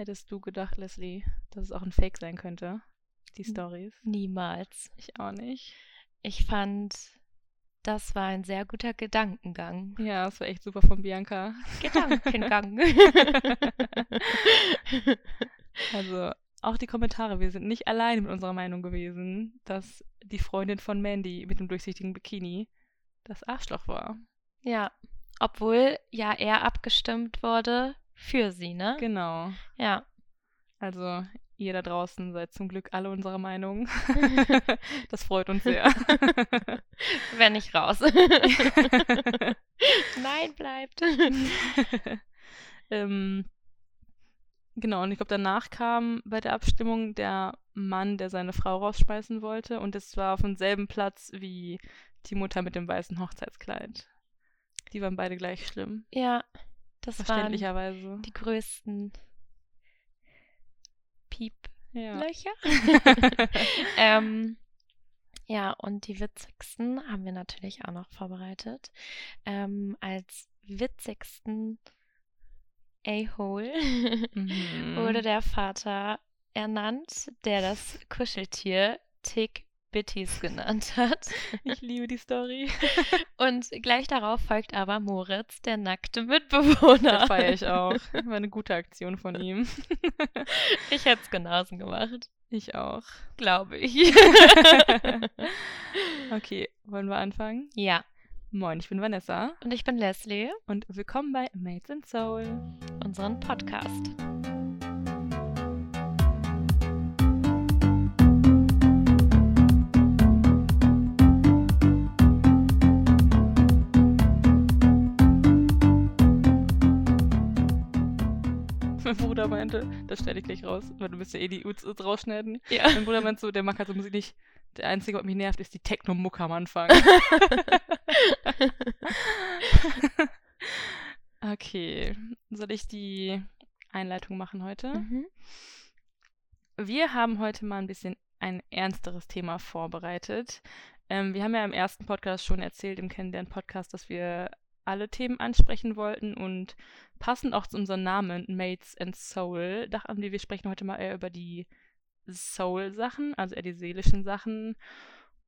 Hättest du gedacht, Leslie, dass es auch ein Fake sein könnte? Die Stories? Niemals. Ich auch nicht. Ich fand, das war ein sehr guter Gedankengang. Ja, das war echt super von Bianca. Gedankengang. Also, auch die Kommentare, wir sind nicht allein mit unserer Meinung gewesen, dass die Freundin von Mandy mit dem durchsichtigen Bikini das Arschloch war. ja. Obwohl ja er abgestimmt wurde für sie, ne? Genau. Ja. Also, ihr da draußen seid zum Glück alle unserer Meinung. das freut uns sehr. Wenn nicht raus. Nein, bleibt. ähm, genau, und ich glaube, danach kam bei der Abstimmung der Mann, der seine Frau rausschmeißen wollte. Und es war auf demselben Platz wie die Mutter mit dem weißen Hochzeitskleid. Die waren beide gleich schlimm. Ja, das waren Verständlicherweise. die größten Pieplöcher. Ja. ähm, ja, und die witzigsten haben wir natürlich auch noch vorbereitet. Ähm, als witzigsten A-Hole Mhm. wurde der Vater ernannt, der das Kuscheltier Tick Bitties genannt hat. Ich liebe die Story. Und gleich darauf folgt aber Moritz, der nackte Mitbewohner. Das feiere ich auch. War eine gute Aktion von ihm. Ich hätte es genauso gemacht, Ich auch. glaube ich. Okay, wollen wir anfangen? ja, Moin, ich bin Vanessa und ich bin Leslie, und willkommen bei Mates in Soul. unseren Podcast. Mein Bruder meinte, das schneide ich gleich raus, weil du bist ja eh die Uts rausschneiden. Ja. Mein Bruder meint so, der mag halt so Musik nicht. Der Einzige, was mich nervt, ist die Techno-Mucke am Anfang. okay, soll ich die Einleitung machen heute? mhm. Wir haben heute mal ein bisschen ein ernsteres Thema vorbereitet. Ähm, wir haben ja im ersten Podcast schon erzählt, im Kennenlernen-Podcast, dass wir alle Themen ansprechen wollten und passend auch zu unserem Namen, Mates and Soul, dachten wir, wir sprechen heute mal eher über die Soul-Sachen, also eher die seelischen Sachen.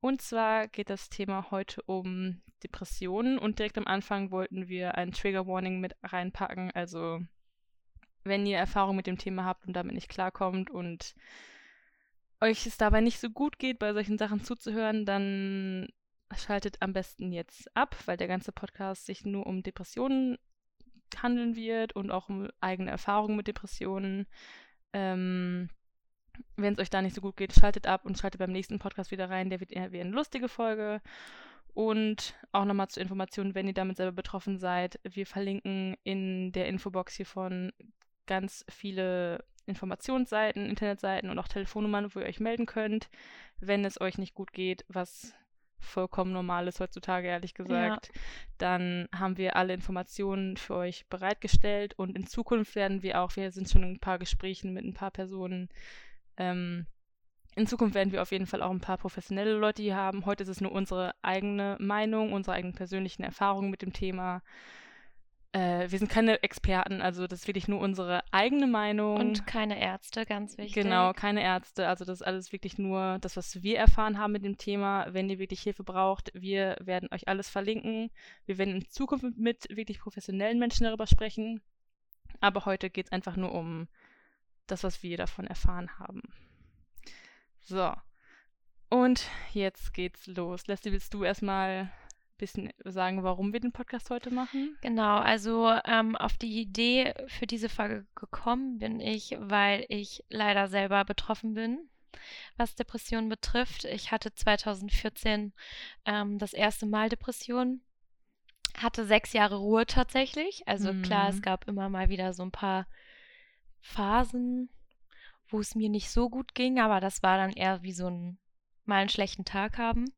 Und zwar geht das Thema heute um Depressionen und direkt am Anfang wollten wir ein Trigger Warning mit reinpacken, also wenn ihr Erfahrung mit dem Thema habt und damit nicht klarkommt und euch es dabei nicht so gut geht, bei solchen Sachen zuzuhören, dann schaltet am besten jetzt ab, weil der ganze Podcast sich nur um Depressionen handeln wird und auch um eigene Erfahrungen mit Depressionen. Ähm, wenn es euch da nicht so gut geht, schaltet ab und schaltet beim nächsten Podcast wieder rein. Der wird eher wie eine lustige Folge. Und auch nochmal zur Information, wenn ihr damit selber betroffen seid, wir verlinken in der Infobox hiervon ganz viele Informationsseiten, Internetseiten und auch Telefonnummern, wo ihr euch melden könnt, wenn es euch nicht gut geht, was vollkommen normal ist heutzutage, ehrlich gesagt. Dann haben wir alle Informationen für euch bereitgestellt und in Zukunft werden wir auch, wir sind schon in ein paar Gesprächen mit ein paar Personen, ähm, in Zukunft werden wir auf jeden Fall auch ein paar professionelle Leute hier haben. Heute ist es nur unsere eigene Meinung, unsere eigenen persönlichen Erfahrungen mit dem Thema. Äh, wir sind keine Experten, also das ist wirklich nur unsere eigene Meinung. Und keine Ärzte, ganz wichtig. Genau, keine Ärzte. Also das ist alles wirklich nur das, was wir erfahren haben mit dem Thema. Wenn ihr wirklich Hilfe braucht, wir werden euch alles verlinken. Wir werden in Zukunft mit wirklich professionellen Menschen darüber sprechen. Aber heute geht es einfach nur um das, was wir davon erfahren haben. So. Und jetzt geht's los. Leslie, willst du erstmal bisschen sagen, warum wir den Podcast heute machen? Genau, also ähm, auf die Idee für diese Folge gekommen bin ich, weil ich leider selber betroffen bin, was Depressionen betrifft. Ich hatte 2014 ähm, das erste Mal Depressionen, hatte sechs Jahre Ruhe tatsächlich. Also klar, es Mhm. gab immer mal wieder so ein paar Phasen, wo es mir nicht so gut ging, aber das war dann eher wie so ein mal einen schlechten Tag haben.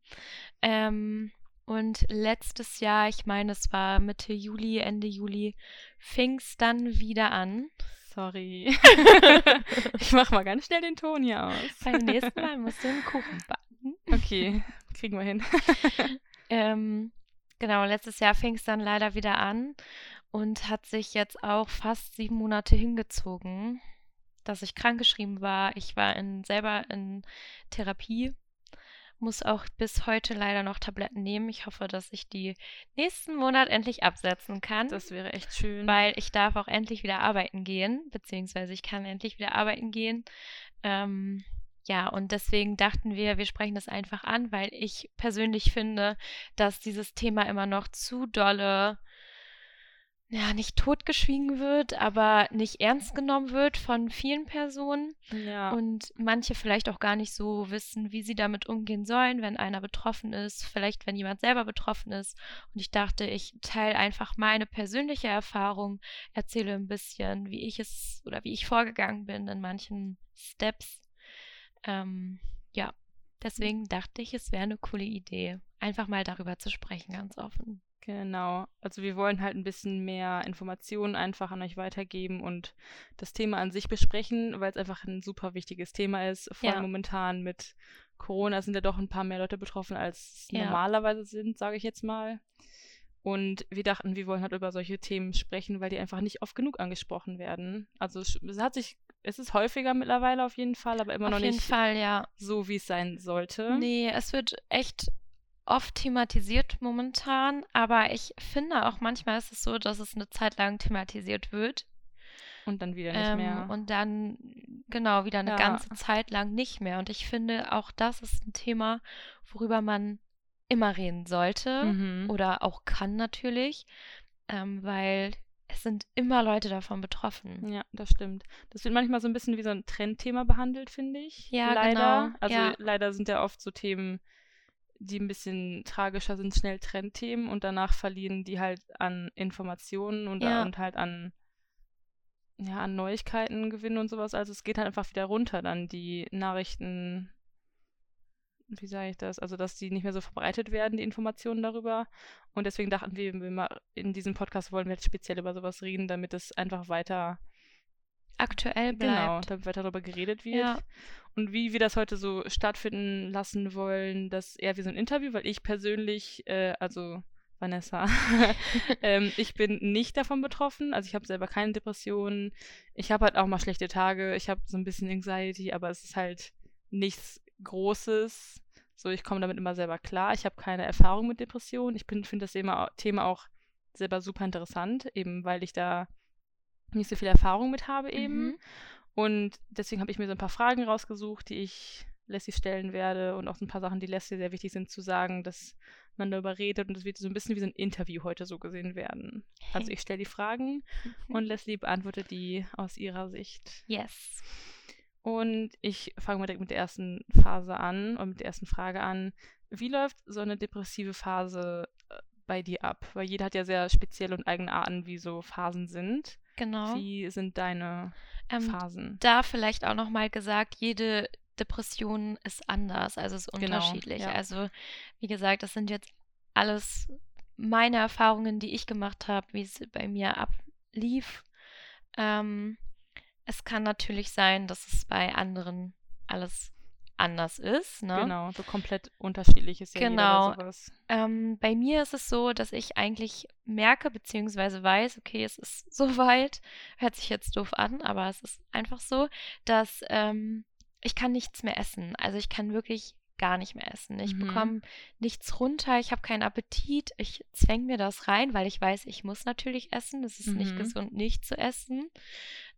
Ähm, und letztes Jahr, ich meine, es war Mitte Juli, Ende Juli, fing es dann wieder an. Sorry. ich mach mal ganz schnell den Ton hier aus. Beim nächsten Mal musst du einen Kuchen backen. Okay, kriegen wir hin. Ähm, genau, letztes Jahr fing es dann leider wieder an und hat sich jetzt auch fast sieben Monate hingezogen. dass ich krankgeschrieben war. Ich war in, selber in Therapie, muss auch bis heute leider noch Tabletten nehmen. Ich hoffe, dass ich die nächsten Monat endlich absetzen kann. Das wäre echt schön. Weil ich darf auch endlich wieder arbeiten gehen, beziehungsweise ich kann endlich wieder arbeiten gehen. Ähm, ja, und deswegen dachten wir, wir sprechen das einfach an, weil ich persönlich finde, dass dieses Thema immer noch zu dolle ja, nicht totgeschwiegen wird, aber nicht ernst genommen wird von vielen Personen. Ja. Und manche vielleicht auch gar nicht so wissen, wie sie damit umgehen sollen, wenn einer betroffen ist, vielleicht wenn jemand selber betroffen ist. Und ich dachte, ich teile einfach meine persönliche Erfahrung, erzähle ein bisschen, wie ich es oder wie ich vorgegangen bin in manchen Steps. Ähm, ja, deswegen dachte ich, es wäre eine coole Idee, einfach mal darüber zu sprechen, ganz offen. Genau. Also wir wollen halt ein bisschen mehr Informationen einfach an euch weitergeben und das Thema an sich besprechen, weil es einfach ein super wichtiges Thema ist. Vor allem ja. momentan mit Corona sind ja doch ein paar mehr Leute betroffen, als ja. normalerweise sind, sage ich jetzt mal. Und wir dachten, wir wollen halt über solche Themen sprechen, weil die einfach nicht oft genug angesprochen werden. Also es, hat sich, es ist häufiger mittlerweile auf jeden Fall, aber immer auf noch nicht Fall, ja. so, wie es sein sollte. Nee, es wird echt oft thematisiert momentan, aber ich finde auch manchmal ist es so, dass es eine Zeit lang thematisiert wird. Und dann wieder nicht ähm, mehr. Und dann, genau, wieder eine ja. ganze Zeit lang nicht mehr. Und ich finde, auch das ist ein Thema, worüber man immer reden sollte mhm. oder auch kann natürlich, ähm, weil es sind immer Leute davon betroffen. Ja, das stimmt. Das wird manchmal so ein bisschen wie so ein Trendthema behandelt, finde ich. Ja, leider. Genau. Also ja. leider sind ja oft so Themen, die ein bisschen tragischer sind, schnell Trendthemen und danach verlieren die halt an Informationen und, ja. und halt an, ja, an Neuigkeiten gewinnen und sowas. Also es geht halt einfach wieder runter dann, die Nachrichten, wie sage ich das? Also, dass die nicht mehr so verbreitet werden, die Informationen darüber. Und deswegen dachten wir, wir mal in diesem Podcast wollen wir jetzt speziell über sowas reden, damit es einfach weiter aktuell genau, bleibt. Genau, damit weiter darüber geredet wird. Ja. Und wie wir das heute so stattfinden lassen wollen, das eher wie so ein Interview, weil ich persönlich, äh, also Vanessa, ähm, ich bin nicht davon betroffen. Also ich habe selber keine Depressionen. Ich habe halt auch mal schlechte Tage. Ich habe so ein bisschen Anxiety, aber es ist halt nichts Großes. So, ich komme damit immer selber klar. Ich habe keine Erfahrung mit Depressionen. Ich finde das Thema auch selber super interessant, eben weil ich da nicht so viel Erfahrung mit habe eben. Mhm. Und deswegen habe ich mir so ein paar Fragen rausgesucht, die ich Leslie stellen werde und auch so ein paar Sachen, die Leslie sehr wichtig sind zu sagen, dass man darüber redet und es wird so ein bisschen wie so ein Interview heute so gesehen werden. Also ich stelle die Fragen und Leslie beantwortet die aus ihrer Sicht. Yes. Und ich fange mal direkt mit der ersten Phase an und mit der ersten Frage an. Wie läuft so eine depressive Phase äh, bei dir ab? Weil jeder hat ja sehr spezielle und eigene Arten, wie so Phasen sind. Genau. Wie sind deine ähm, Phasen? Da vielleicht auch nochmal gesagt, jede Depression ist anders, also ist genau, unterschiedlich. Genau, ja. Also, wie gesagt, das sind jetzt alles meine Erfahrungen, die ich gemacht habe, wie es bei mir ablief. Ähm, es kann natürlich sein, dass es bei anderen alles anders ist. Ne? Genau, so komplett unterschiedlich ist ja genau. jeder sowas. Ähm, bei mir ist es so, dass ich eigentlich merke, beziehungsweise weiß, okay, es ist soweit, hört sich jetzt doof an, aber es ist einfach so, dass ähm, ich kann nichts mehr essen. Also ich kann wirklich gar nicht mehr essen. Ich mhm. bekomme nichts runter, ich habe keinen Appetit, ich zwänge mir das rein, weil ich weiß, ich muss natürlich essen. Es ist mhm. nicht gesund, nicht zu essen.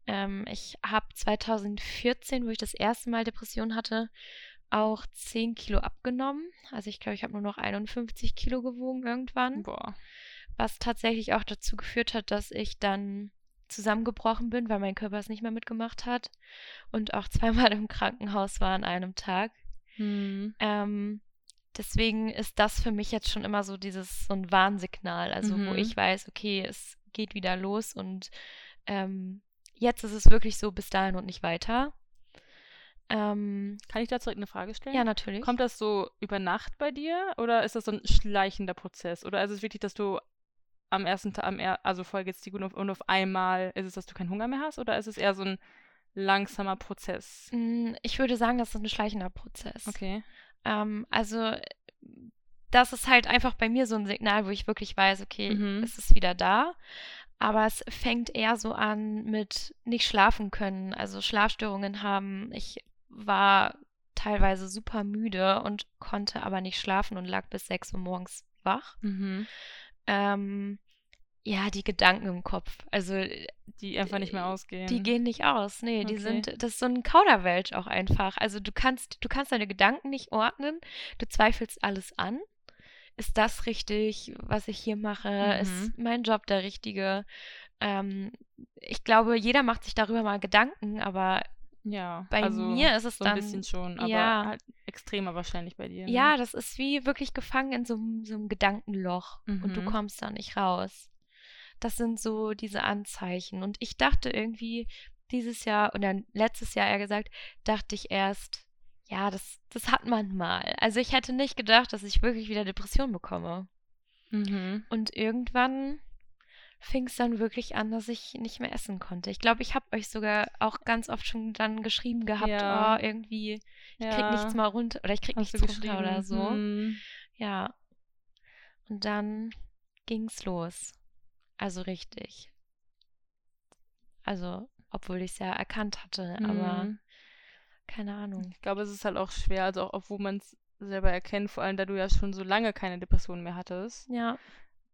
Ähm, ich habe 2014, wo ich das erste Mal Depression hatte, auch 10 Kilo abgenommen. Also ich glaube, ich habe nur noch 51 Kilo gewogen irgendwann. Boah. Was tatsächlich auch dazu geführt hat, dass ich dann zusammengebrochen bin, weil mein Körper es nicht mehr mitgemacht hat und auch zweimal im Krankenhaus war an einem Tag. Hm. Ähm, deswegen ist das für mich jetzt schon immer so dieses so ein Warnsignal, also mhm. wo ich weiß, okay, es geht wieder los und ähm, jetzt ist es wirklich so bis dahin und nicht weiter. Ähm, Kann ich dazu eine Frage stellen? Ja, natürlich. Kommt das so über Nacht bei dir oder ist das so ein schleichender Prozess? Oder ist es wirklich, dass du am ersten Tag, am er also voll geht's dir gut und auf einmal ist es, dass du keinen Hunger mehr hast? Oder ist es eher so ein langsamer Prozess? Mm, ich würde sagen, das ist ein schleichender Prozess. Okay. Ähm, also das ist halt einfach bei mir so ein Signal, wo ich wirklich weiß, okay, mhm. es ist wieder da. Aber es fängt eher so an mit nicht schlafen können, also Schlafstörungen haben. Ich war teilweise super müde und konnte aber nicht schlafen und lag bis 6 Uhr morgens wach. Mhm. Ähm, ja, die Gedanken im Kopf. Also Die einfach nicht mehr ausgehen. die gehen nicht aus. Nee, die Okay. sind, das ist so ein Kauderwelsch auch einfach. Also du kannst, du kannst deine Gedanken nicht ordnen, du zweifelst alles an. Ist das richtig, was ich hier mache? Mhm. Ist mein Job der richtige? Ähm, ich glaube, jeder macht sich darüber mal Gedanken, aber ja, bei also mir ist es so ein dann, bisschen schon, aber ja. halt extremer wahrscheinlich bei dir. ne? ja, das ist wie wirklich gefangen in so, einem- so einem Gedankenloch und du Mhm. kommst da nicht raus. Das sind so diese Anzeichen. Und ich dachte irgendwie dieses Jahr oder letztes Jahr eher gesagt, dachte ich erst, ja, das, das hat man mal. Also ich hätte nicht gedacht, dass ich wirklich wieder Depression bekomme. Mhm. Und irgendwann fing es dann wirklich an, dass ich nicht mehr essen konnte. Ich glaube, ich habe euch sogar auch ganz oft schon dann geschrieben gehabt, Ja. oh, irgendwie, ich ja. krieg nichts mal runter oder ich krieg hast nichts runter oder so. Mhm. Ja. Und dann ging's los. Also richtig. Also, obwohl ich es ja erkannt hatte, aber Mhm. Keine Ahnung. Ich glaube, es ist halt auch schwer, also auch obwohl man es selber erkennt, vor allem da du ja schon so lange keine Depression mehr hattest, Ja.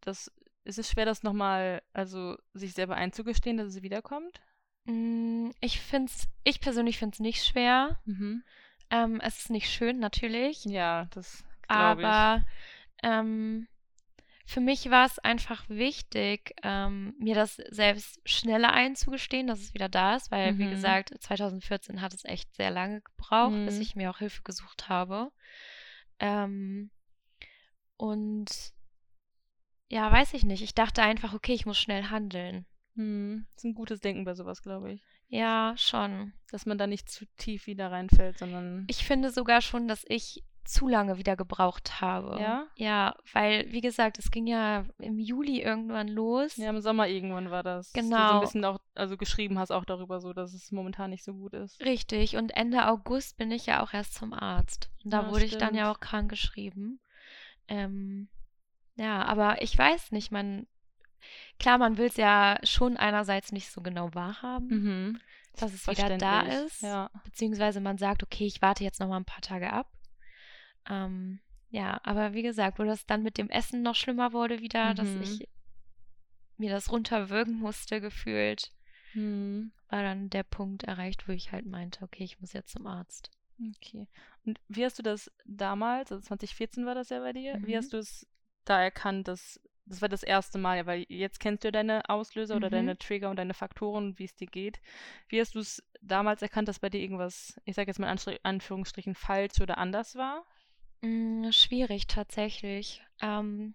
das ist es schwer, das nochmal, also sich selber einzugestehen, dass es wiederkommt. Mm, Ich find's, ich persönlich finde es nicht schwer. Mhm. Ähm, es ist nicht schön, natürlich. Ja, das glaube ich. Aber ähm, für mich war es einfach wichtig, ähm, mir das selbst schneller einzugestehen, dass es wieder da ist, weil, wie Mhm. gesagt, 2014 hat es echt sehr lange gebraucht, bis Mhm. ich mir auch Hilfe gesucht habe. Ähm, und ja, weiß ich nicht. Ich dachte einfach, okay, ich muss schnell handeln. Mhm. Das ist ein gutes Denken bei sowas, glaube ich. Ja, schon. Dass man da nicht zu tief wieder reinfällt, sondern. Ich finde sogar schon, dass ich zu lange wieder gebraucht habe. Ja? Ja, weil, wie gesagt, es ging ja im Juli irgendwann los. Ja, im Sommer irgendwann war das. Dass du so Genau. ein bisschen auch, also geschrieben hast auch darüber so, dass es momentan nicht so gut ist. Richtig, und Ende August bin ich ja auch erst zum Arzt. Und da Ja, wurde ich dann ja stimmt. auch krank geschrieben. Ähm, ja, aber ich weiß nicht, man, klar, man will es ja schon einerseits nicht so genau wahrhaben, Mhm. dass es wieder da ist. Ja. Beziehungsweise man sagt, okay, ich warte jetzt noch mal ein paar Tage ab. Ähm, ja, aber wie gesagt, wo das dann mit dem Essen noch schlimmer wurde wieder, dass Mhm. ich mir das runterwürgen musste, gefühlt, Mhm. war dann der Punkt erreicht, wo ich halt meinte, okay, ich muss jetzt zum Arzt. Okay. Und wie hast du das damals, also 2014 war das ja bei dir, wie Mhm. hast du es da erkannt, dass das war das erste Mal, ja, weil jetzt kennst du ja deine Auslöser oder Mhm. deine Trigger und deine Faktoren und wie es dir geht. Wie hast du es damals erkannt, dass bei dir irgendwas, ich sage jetzt mal in Anführungsstrichen, falsch oder anders war? Mm, schwierig tatsächlich. Ähm,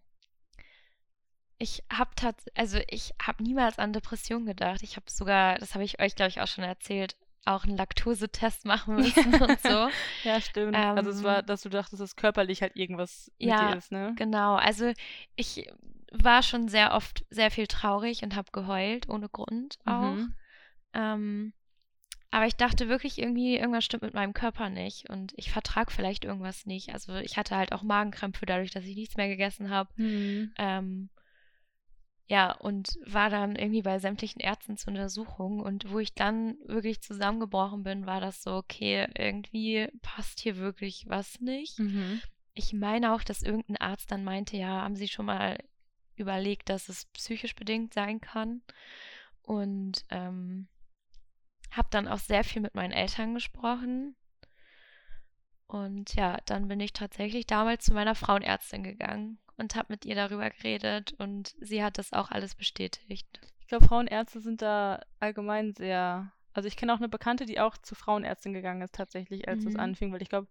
ich habe tats also ich habe niemals an Depression gedacht. Ich habe sogar, das habe ich euch, glaube ich, auch schon erzählt, auch einen Laktosetest machen müssen und so. Ja, stimmt. also es war, Ähm, dass du dachtest, dass körperlich halt irgendwas mit ja, dir ist, ne? Genau, also ich war schon sehr oft sehr viel traurig und habe geheult, ohne Grund auch. Mhm. Ähm, aber ich dachte wirklich irgendwie, irgendwas stimmt mit meinem Körper nicht und ich vertrage vielleicht irgendwas nicht. Also ich hatte halt auch Magenkrämpfe dadurch, dass ich nichts mehr gegessen habe. Mhm. Ähm, ja, und war dann irgendwie bei sämtlichen Ärzten zur Untersuchung. Und wo ich dann wirklich zusammengebrochen bin, war das so, okay, irgendwie passt hier wirklich was nicht. Mhm. Ich meine auch, dass irgendein Arzt dann meinte, ja, haben Sie schon mal überlegt, dass es psychisch bedingt sein kann? Und ähm, habe dann auch sehr viel mit meinen Eltern gesprochen. Und ja, dann bin ich tatsächlich damals zu meiner Frauenärztin gegangen und habe mit ihr darüber geredet und sie hat das auch alles bestätigt. Ich glaube, Frauenärzte sind da allgemein sehr. Also ich kenne auch eine Bekannte, die auch zu Frauenärztin gegangen ist, tatsächlich, als das Mhm. anfing, weil ich glaube,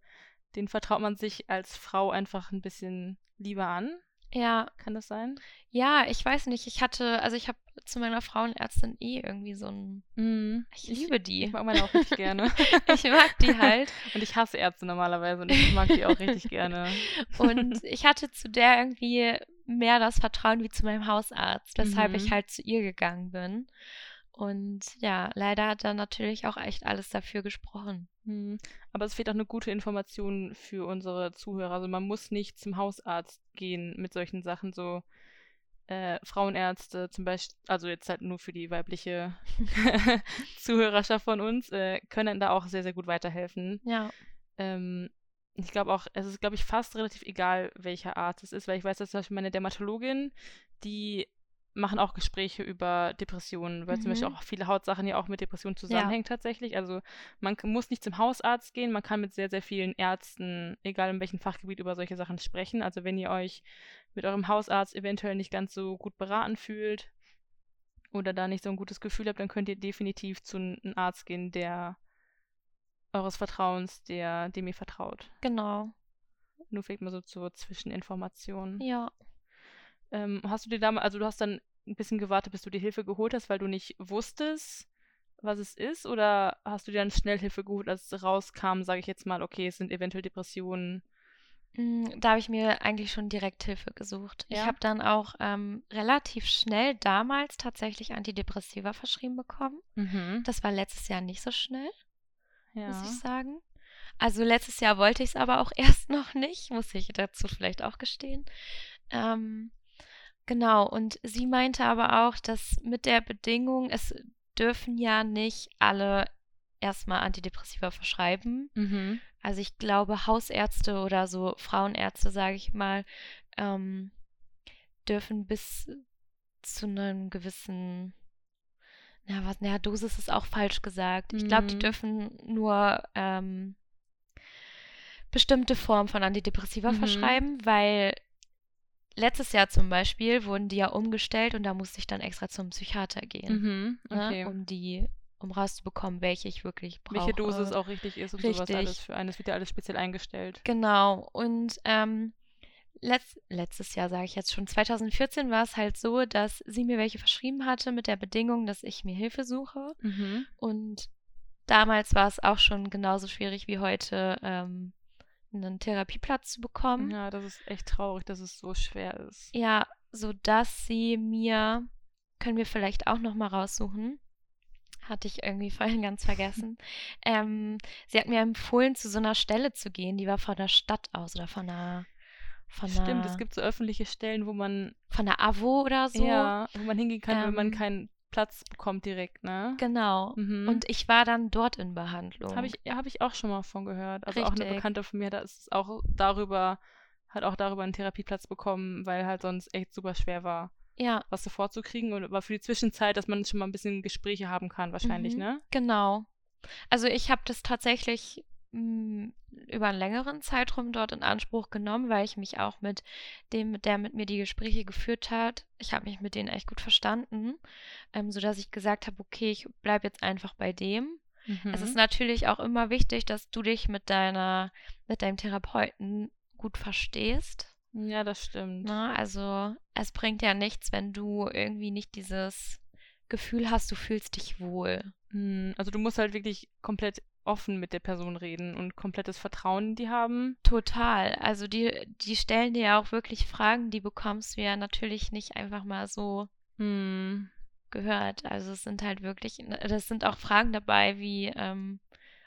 denen vertraut man sich als Frau einfach ein bisschen lieber an. Ja, Kann das sein? ja, ich weiß nicht, ich hatte, also ich habe zu meiner Frauenärztin eh irgendwie so ein, Mhm. ich liebe Ich die. mag meine auch richtig gerne. Ich mag die halt. Und ich hasse Ärzte normalerweise und ich mag die auch richtig gerne. Und ich hatte zu der irgendwie mehr das Vertrauen wie zu meinem Hausarzt, weshalb ich Mhm. halt zu ihr gegangen bin. Und ja, leider hat dann natürlich auch echt alles dafür gesprochen. Mhm. Aber es fehlt auch eine gute Information für unsere Zuhörer. Also man muss nicht zum Hausarzt gehen mit solchen Sachen so. äh, Frauenärzte zum Beispiel, also jetzt halt nur für die weibliche Zuhörerschaft von uns, äh, können da auch sehr, sehr gut weiterhelfen. Ja. Ähm, ich glaube auch, es ist, glaube ich, fast relativ egal, welcher Arzt es ist, weil ich weiß, dass zum Beispiel meine Dermatologin, die machen auch Gespräche über Depressionen, weil mhm. zum Beispiel mhm. auch viele Hautsachen ja auch mit Depressionen zusammenhängen ja. tatsächlich. Also man muss nicht zum Hausarzt gehen, man kann mit sehr, sehr vielen Ärzten, egal in welchem Fachgebiet, über solche Sachen sprechen. Also wenn ihr euch mit eurem Hausarzt eventuell nicht ganz so gut beraten fühlt oder da nicht so ein gutes Gefühl habt, dann könnt ihr definitiv zu einem Arzt gehen, der eures Vertrauens, der dem ihr vertraut. Genau. Nur vielleicht mal so zur Zwischeninformation. Ja. Ähm, hast du dir damals, also du hast dann ein bisschen gewartet, bis du die Hilfe geholt hast, weil du nicht wusstest, was es ist? Oder hast du dir dann schnell Hilfe geholt, als es rauskam, sage ich jetzt mal, okay, es sind eventuell Depressionen? Mm, da habe ich mir eigentlich schon direkt Hilfe gesucht. Ja? Ich habe dann auch ähm, relativ schnell damals tatsächlich Antidepressiva verschrieben bekommen. Mhm. Das war letztes Jahr nicht so schnell, ja. muss ich sagen. Also letztes Jahr wollte ich es aber auch erst noch nicht, muss ich dazu vielleicht auch gestehen. Ähm, Genau, und sie meinte aber auch, dass mit der Bedingung, es dürfen ja nicht alle erstmal Antidepressiva verschreiben. Mhm. Also ich glaube, Hausärzte oder so Frauenärzte, sage ich mal, ähm, dürfen bis zu einem gewissen, na was, naja, Dosis ist auch falsch gesagt. Ich glaube, die Mhm. dürfen nur ähm, bestimmte Formen von Antidepressiva Mhm. verschreiben, weil letztes Jahr zum Beispiel wurden die ja umgestellt und da musste ich dann extra zum Psychiater gehen, Mhm. ne, Okay. um die, um rauszubekommen, welche ich wirklich brauche. Welche Dosis auch richtig ist und sowas Richtig. alles für eines wird ja alles speziell eingestellt. Genau. Und ähm, letzt, letztes Jahr, sage ich jetzt schon, 2014 war es halt so, dass sie mir welche verschrieben hatte mit der Bedingung, dass ich mir Hilfe suche. Mhm. Und damals war es auch schon genauso schwierig wie heute, ähm, einen Therapieplatz zu bekommen. Ja, das ist echt traurig, dass es so schwer ist. Ja, sodass sie mir, können wir vielleicht auch noch mal raussuchen, hatte ich irgendwie vorhin ganz vergessen. ähm, sie hat mir empfohlen, zu so einer Stelle zu gehen, die war von der Stadt aus oder von einer, von Stimmt, es gibt so öffentliche Stellen, wo man von der AWO oder so. ja, wo man hingehen kann, wenn man Ähm, keinen Platz bekommt direkt, ne? Genau. Mhm. Und ich war dann dort in Behandlung. Habe ich, hab ich auch schon mal von gehört. Also auch eine Richtig. Bekannte von mir, da ist auch darüber, hat auch darüber einen Therapieplatz bekommen, weil halt sonst echt super schwer war, ja, was sofort zu kriegen. Und aber für die Zwischenzeit, dass man schon mal ein bisschen Gespräche haben kann, wahrscheinlich, Mhm. ne? genau. Also ich habe das tatsächlich über einen längeren Zeitraum dort in Anspruch genommen, weil ich mich auch mit dem, der mit mir die Gespräche geführt hat, ich habe mich mit denen echt gut verstanden, ähm, sodass ich gesagt habe, okay, ich bleibe jetzt einfach bei dem. Es ist Mhm. natürlich auch immer wichtig, dass du dich mit deiner, mit deinem Therapeuten gut verstehst. Ja, das stimmt. Ne? Also es bringt ja nichts, wenn du irgendwie nicht dieses Gefühl hast, du fühlst dich wohl. Hm, Also du musst halt wirklich komplett offen mit der Person reden und komplettes Vertrauen in die haben. Total. Also die, die stellen dir ja auch wirklich Fragen, die bekommst du ja natürlich nicht einfach mal so Hm. gehört. Also es sind halt wirklich, das sind auch Fragen dabei, wie ähm,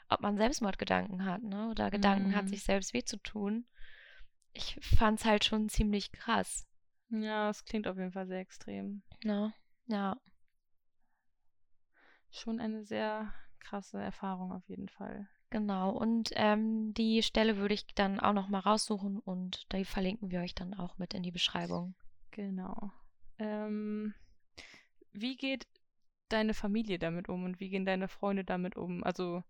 ob man Selbstmordgedanken hat, ne? Oder Gedanken hat, Mhm. sich selbst weh zu tun. Ich fand's halt schon ziemlich krass. Ja, es klingt auf jeden Fall sehr extrem. Ne? Ja. Schon eine sehr krasse Erfahrung auf jeden Fall. Genau, und ähm, die Stelle würde ich dann auch noch mal raussuchen und die verlinken wir euch dann auch mit in die Beschreibung. Genau. Ähm, wie geht deine Familie damit um und wie gehen deine Freunde damit um? Also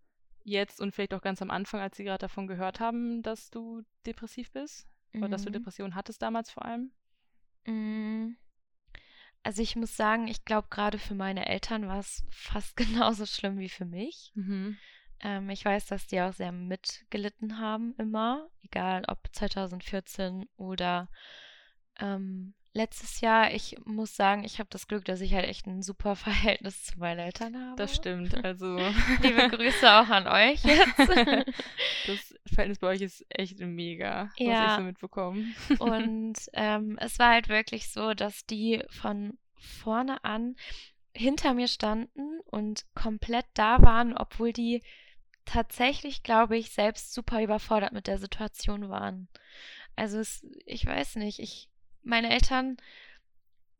jetzt und vielleicht auch ganz am Anfang, als sie gerade davon gehört haben, dass du depressiv bist oder dass du Mhm. Depressionen hattest damals vor allem. Mm, Also ich muss sagen, ich glaube, gerade für meine Eltern war es fast genauso schlimm wie für mich. Mhm. Ähm, ich weiß, dass die auch sehr mitgelitten haben immer, egal ob 2014 oder ähm, letztes Jahr. Ich muss sagen, ich habe das Glück, dass ich halt echt ein super Verhältnis zu meinen Eltern habe. Das stimmt. Also Liebe Grüße auch an euch jetzt. das Verhältnis bei euch ist echt mega, was ich Ja. so mitbekommen. Und ähm, es war halt wirklich so, dass die von vorne an hinter mir standen und komplett da waren, obwohl die tatsächlich, glaube ich, selbst super überfordert mit der Situation waren. Also es, ich weiß nicht, ich, meine Eltern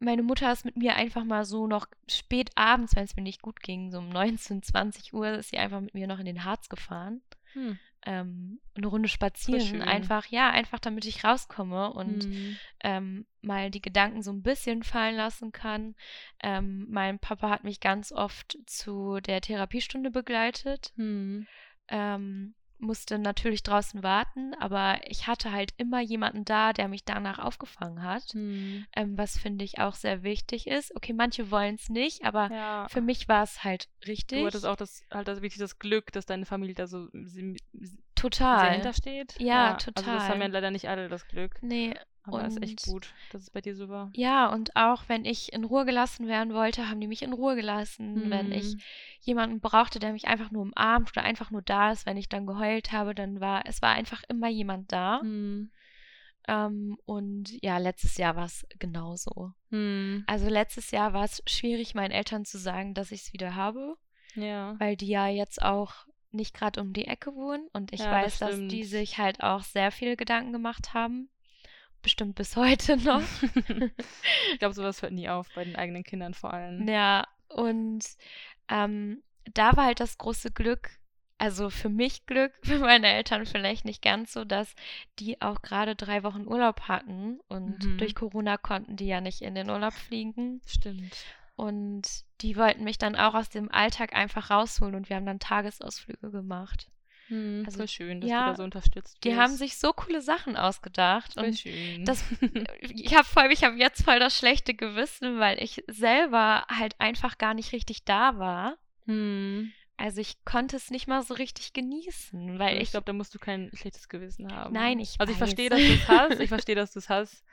meine Mutter ist mit mir einfach mal so noch spät abends, wenn es mir nicht gut ging, so um 19, 20 Uhr, ist sie einfach mit mir noch in den Harz gefahren. Hm. Ähm, eine Runde spazieren, einfach, ja, einfach damit ich rauskomme und Hm. ähm, mal die Gedanken so ein bisschen fallen lassen kann. Ähm, mein Papa hat mich ganz oft zu der Therapiestunde begleitet. Hm. Musste natürlich draußen warten, aber ich hatte halt immer jemanden da, der mich danach aufgefangen hat. Hm. Ähm, was finde ich auch sehr wichtig ist. Okay, manche wollen es nicht, aber Ja. für mich war es halt richtig. Du hattest auch das, halt das, wirklich das Glück, dass deine Familie da so sie- sie- sehr total. hintersteht. Ja, Also das total. haben ja leider nicht alle das Glück. Nee, Aber ist echt Und- gut, dass es bei dir so war. ja, und auch wenn ich in Ruhe gelassen werden wollte, haben die mich in Ruhe gelassen. Wenn ich Hm. jemanden brauchte, der mich einfach nur umarmt oder einfach nur da ist, wenn ich dann geheult habe, dann war es war einfach immer jemand da. Hm. Ähm, und ja, letztes Jahr war es genauso. Hm. Also letztes Jahr war es schwierig, meinen Eltern zu sagen, dass ich es wieder habe, Ja. weil die ja jetzt auch nicht gerade um die Ecke wohnen und ich Ja, weiß, das dass die sich halt auch sehr viele Gedanken gemacht haben. Bestimmt bis heute noch. ich glaube, sowas hört nie auf, bei den eigenen Kindern vor allem. Ja, und ähm, da war halt das große Glück, also für mich Glück, für meine Eltern vielleicht nicht ganz so, dass die auch gerade drei Wochen Urlaub hatten und Mhm. durch Corona konnten die ja nicht in den Urlaub fliegen. Stimmt. Und die wollten mich dann auch aus dem Alltag einfach rausholen und wir haben dann Tagesausflüge gemacht. Hm, Also, voll schön, dass ja, du da so unterstützt Die wirst. haben sich so coole Sachen ausgedacht voll und schön. das ich habe ich habe jetzt voll das schlechte Gewissen, weil ich selber halt einfach gar nicht richtig da war. hm. Also ich konnte es nicht mal so richtig genießen, weil ich ich, glaube, da musst du kein schlechtes Gewissen haben. Nein, ich Also ich weiß. verstehe, dass du es hast. Ich verstehe, dass du es hast.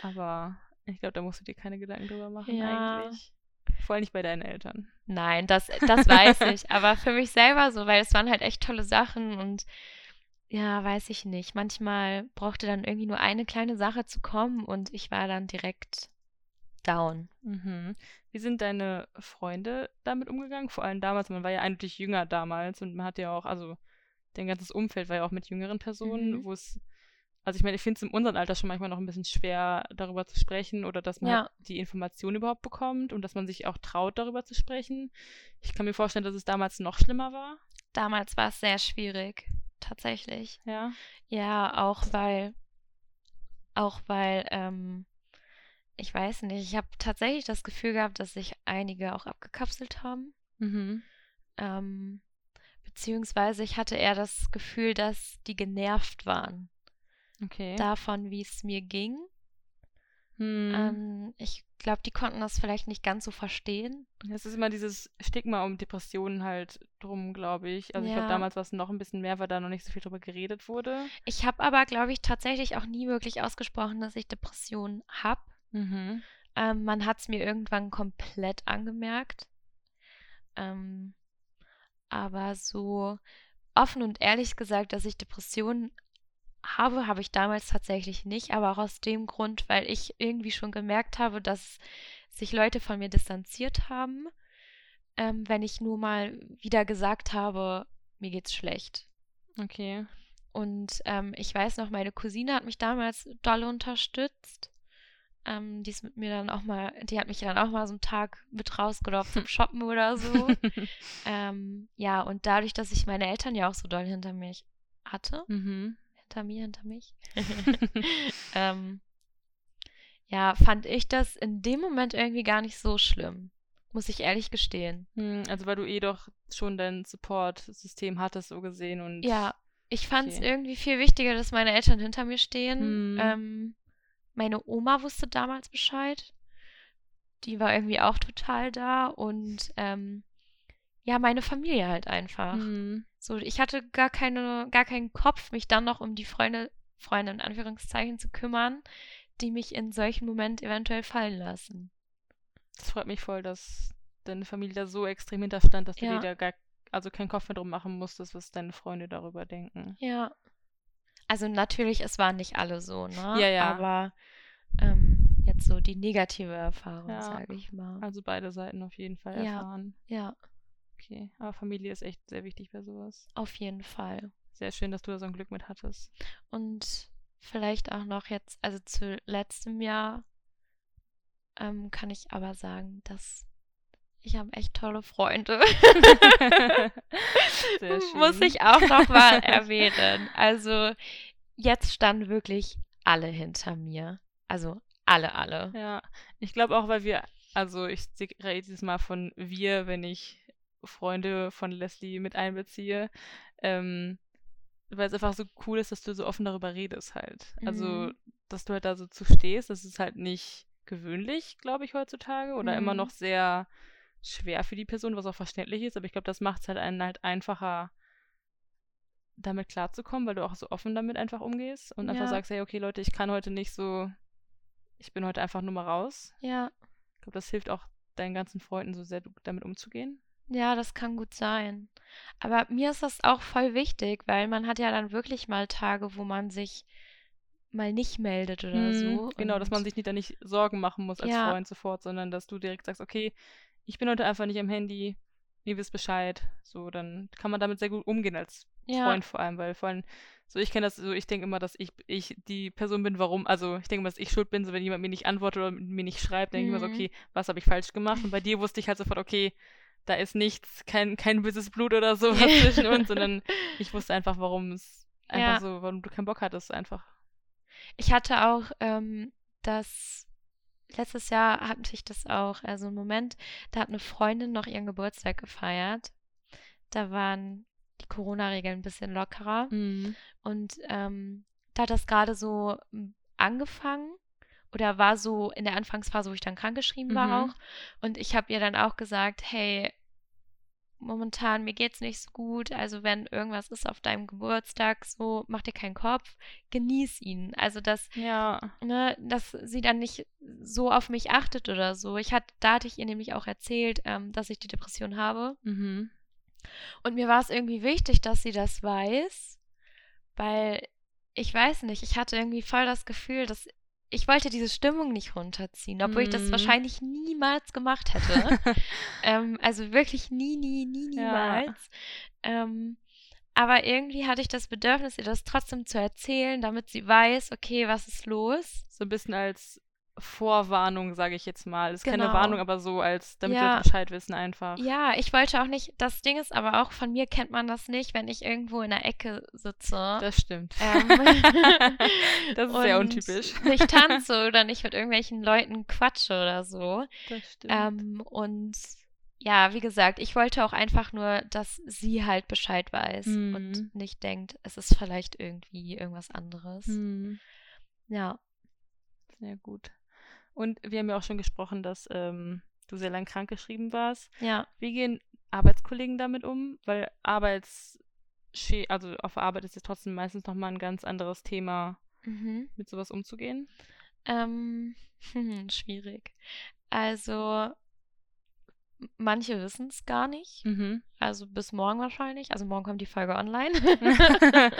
Aber ich glaube, da musst du dir keine Gedanken drüber machen Ja. eigentlich. Vor allem nicht bei deinen Eltern. nein, das, das weiß ich, aber für mich selber so, weil es waren halt echt tolle Sachen und ja, weiß ich nicht. Manchmal brauchte dann irgendwie nur eine kleine Sache zu kommen und ich war dann direkt down. Mhm. Wie sind deine Freunde damit umgegangen? Vor allem damals, man war ja eindeutig jünger damals und man hat ja auch, also dein ganzes Umfeld war ja auch mit jüngeren Personen, Mhm. wo es, also ich meine, ich finde es in unserem Alter schon manchmal noch ein bisschen schwer, darüber zu sprechen oder dass man Ja. die Information überhaupt bekommt und dass man sich auch traut, darüber zu sprechen. Ich kann mir vorstellen, dass es damals noch schlimmer war. Damals war es sehr schwierig, tatsächlich. Ja. Ja, auch weil, auch weil, ähm, ich weiß nicht, ich habe tatsächlich das Gefühl gehabt, dass sich einige auch abgekapselt haben. Mhm. Ähm, beziehungsweise ich hatte eher das Gefühl, dass die genervt waren Okay. davon, wie es mir ging. Hm. Ähm, ich glaube, die konnten das vielleicht nicht ganz so verstehen. Es ist immer dieses Stigma um Depressionen halt drum, glaube ich. Also ich glaube, Ja. damals war es noch ein bisschen mehr, weil da noch nicht so viel drüber geredet wurde. Ich habe aber, glaube ich, tatsächlich auch nie wirklich ausgesprochen, dass ich Depressionen habe. Mhm. Ähm, man hat es mir irgendwann komplett angemerkt. Ähm, aber so offen und ehrlich gesagt, dass ich Depressionen habe, habe ich damals tatsächlich nicht, aber auch aus dem Grund, weil ich irgendwie schon gemerkt habe, dass sich Leute von mir distanziert haben, ähm, wenn ich nur mal wieder gesagt habe, mir geht's schlecht. Okay. Und ähm, ich weiß noch, meine Cousine hat mich damals doll unterstützt. Ähm, die ist mit mir dann auch mal, die hat mich dann auch mal so einen Tag mit rausgelaufen zum Shoppen oder so. ähm, ja, und dadurch, dass ich meine Eltern ja auch so doll hinter mich hatte, mhm. Hinter mir, hinter mich, ähm, ja, fand ich das in dem Moment irgendwie gar nicht so schlimm. Muss ich ehrlich gestehen. Hm, Also weil du eh doch schon dein Support-System hattest, so gesehen und Ja, ich fand es Okay. irgendwie viel wichtiger, dass meine Eltern hinter mir stehen. Hm. Ähm, meine Oma wusste damals Bescheid. Die war irgendwie auch total da und ähm, ja, meine Familie halt einfach. Hm. So, ich hatte gar keine, gar keinen Kopf, mich dann noch um die Freunde, Freunde in Anführungszeichen zu kümmern, die mich in solchen Momenten eventuell fallen lassen. Das freut mich voll, dass deine Familie da so extrem hinterstand, dass du Ja. dir da gar, also keinen Kopf mehr drum machen musstest, was deine Freunde darüber denken. Ja. Also natürlich, es waren nicht alle so, ne? Ja, ja. Aber ähm, jetzt so die negative Erfahrung, Ja. sage ich mal. Also beide Seiten auf jeden Fall Ja. erfahren. Ja, Okay. Aber Familie ist echt sehr wichtig bei sowas. auf jeden Fall. Sehr schön, dass du da so ein Glück mit hattest. Und vielleicht auch noch jetzt, also zu letztem Jahr, ähm, kann ich aber sagen, dass ich habe echt tolle Freunde. Sehr schön. Muss ich auch nochmal erwähnen. Also jetzt standen wirklich alle hinter mir. Also alle, alle. Ja, ich glaube auch, weil wir, also ich rede dieses Mal von wir, wenn ich Freunde von Leslie mit einbeziehe, ähm, weil es einfach so cool ist, dass du so offen darüber redest halt. Also, Mhm. dass du halt da so zu stehst, das ist halt nicht gewöhnlich, glaube ich, heutzutage oder immer Mhm. noch sehr schwer für die Person, was auch verständlich ist, aber ich glaube, das macht es halt einen halt einfacher, damit klarzukommen, weil du auch so offen damit einfach umgehst und einfach Ja. sagst, hey, okay, Leute, ich kann heute nicht so, ich bin heute einfach nur mal raus. Ja, Ich glaube, das hilft auch deinen ganzen Freunden so sehr damit umzugehen. Ja, das kann gut sein. Aber mir ist das auch voll wichtig, weil man hat ja dann wirklich mal Tage, wo man sich mal nicht meldet oder Mhm, so. Genau, dass man sich nicht da nicht Sorgen machen muss als Ja. Freund sofort, sondern dass du direkt sagst, okay, ich bin heute einfach nicht am Handy, ihr wisst Bescheid. So, dann kann man damit sehr gut umgehen als ja, Freund vor allem, weil vor allem, so ich kenne das, so ich denke immer, dass ich, ich die Person bin, warum, also ich denke immer, dass ich schuld bin, so wenn jemand mir nicht antwortet oder mir nicht schreibt, denke ich immer so, Mhm. okay, was habe ich falsch gemacht? Und bei dir wusste ich halt sofort, okay, da ist nichts, kein, kein böses Blut oder so was zwischen uns, sondern ich wusste einfach, warum es einfach Ja. so, warum du keinen Bock hattest, einfach. Ich hatte auch ähm, das, letztes Jahr hatte ich das auch, also einen Moment, da hat eine Freundin noch ihren Geburtstag gefeiert. Da waren die Corona-Regeln ein bisschen lockerer. Mhm. Und ähm, da hat das gerade so m, angefangen oder war so in der Anfangsphase, wo ich dann krankgeschrieben war Mhm. auch. Und ich habe ihr dann auch gesagt, hey, momentan mir geht's nicht so gut. Also wenn irgendwas ist auf deinem Geburtstag, so mach dir keinen Kopf, genieß ihn. Also dass Ja. ne, dass sie dann nicht so auf mich achtet oder so. Ich hatte, da hatte ich ihr nämlich auch erzählt, ähm, dass ich die Depression habe. Mhm. Und mir war es irgendwie wichtig, dass sie das weiß, weil ich weiß nicht, ich hatte irgendwie voll das Gefühl, dass ich wollte diese Stimmung nicht runterziehen, obwohl ich das Mhm. wahrscheinlich niemals gemacht hätte. ähm, also wirklich nie, nie, nie, Ja. niemals. Ähm, aber irgendwie hatte ich das Bedürfnis, ihr das trotzdem zu erzählen, damit sie weiß, okay, was ist los? So ein bisschen als Vorwarnung, sage ich jetzt mal. Ist keine Genau. Warnung, aber so als, damit Ja. wir Bescheid wissen einfach. Ja, ich wollte auch nicht, das Ding ist aber auch, von mir kennt man das nicht, wenn ich irgendwo in der Ecke sitze. Das stimmt. Ähm, das ist sehr untypisch. Nicht tanze oder nicht mit irgendwelchen Leuten quatsche oder so. Das stimmt. Ähm, und ja, wie gesagt, ich wollte auch einfach nur, dass sie halt Bescheid weiß Mhm. und nicht denkt, es ist vielleicht irgendwie irgendwas anderes. Hm, Ja. sehr gut. Und wir haben ja auch schon gesprochen, dass ähm, du sehr lang krankgeschrieben warst. Ja. Wie gehen Arbeitskollegen damit um? Weil Arbeits also auf Arbeit ist ja trotzdem meistens nochmal ein ganz anderes Thema, Mhm. mit sowas umzugehen. Ähm, schwierig. Also, manche wissen es gar nicht. Mhm. Also bis morgen wahrscheinlich. Also morgen kommt die Folge online.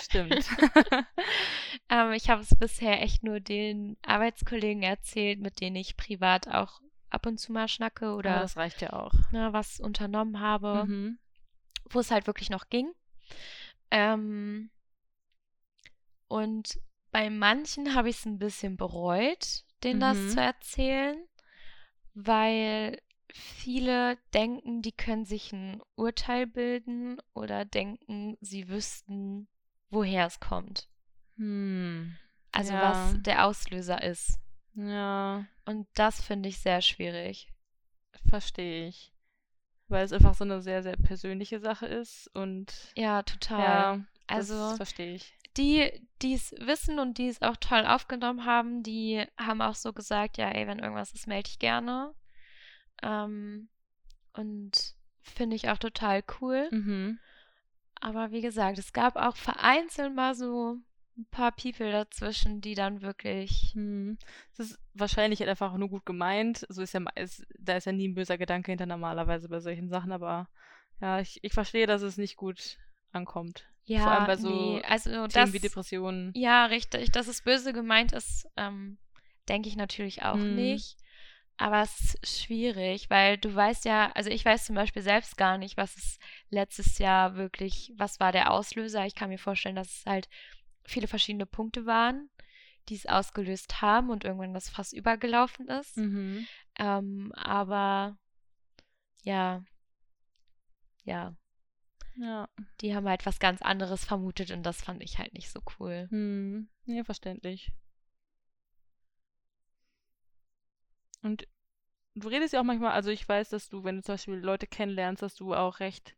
Stimmt. ähm, ich habe es bisher echt nur den Arbeitskollegen erzählt, mit denen ich privat auch ab und zu mal schnacke Aber oder das reicht ja auch. ne, was unternommen habe, Mhm. wo es halt wirklich noch ging. Ähm, und bei manchen habe ich es ein bisschen bereut, denen das Mhm. zu erzählen, weil viele denken, die können sich ein Urteil bilden oder denken, sie wüssten, woher es kommt. Hm. Also Ja. was der Auslöser ist. Ja, Und das finde ich sehr schwierig. verstehe ich. Weil es einfach so eine sehr, sehr persönliche Sache ist und Ja, total. ja, also verstehe ich. die, die es wissen und die es auch toll aufgenommen haben, die haben auch so gesagt, ja, ey, wenn irgendwas ist, melde ich gerne. Ähm, und finde ich auch total cool. Mhm. Aber wie gesagt, es gab auch vereinzelt mal so ein paar People dazwischen, die dann wirklich, Hm. Es ist wahrscheinlich halt einfach nur gut gemeint. So ist ja, ist, da ist ja nie ein böser Gedanke hinter normalerweise bei solchen Sachen, aber ja, ich, ich verstehe, dass es nicht gut ankommt. ja, Vor allem bei so nee, also Themen das, wie Depressionen. ja, richtig, dass es böse gemeint ist, ähm, denke ich natürlich auch Mhm. nicht. Aber es ist schwierig, weil du weißt ja, also ich weiß zum Beispiel selbst gar nicht, was es letztes Jahr wirklich, was war der Auslöser. Ich kann mir vorstellen, dass es halt viele verschiedene Punkte waren, die es ausgelöst haben und irgendwann das Fass übergelaufen ist. Mhm. Ähm, aber ja, ja, Ja. die haben halt was ganz anderes vermutet und das fand ich halt nicht so cool. Hm. Ja, verständlich. Und du redest ja auch manchmal, also ich weiß, dass du, wenn du zum Beispiel Leute kennenlernst, dass du auch recht